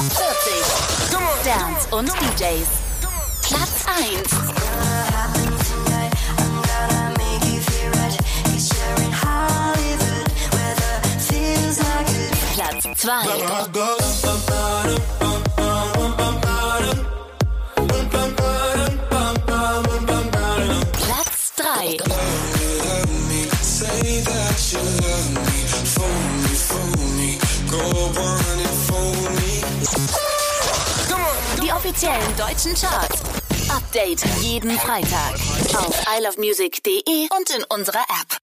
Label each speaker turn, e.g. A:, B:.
A: Top 40. Dance und DJs. Platz 1. Platz 2. Platz 3.
B: Platz 2.
A: Die offiziellen deutschen Charts. Update jeden Freitag auf isleofmusic.de und in unserer App.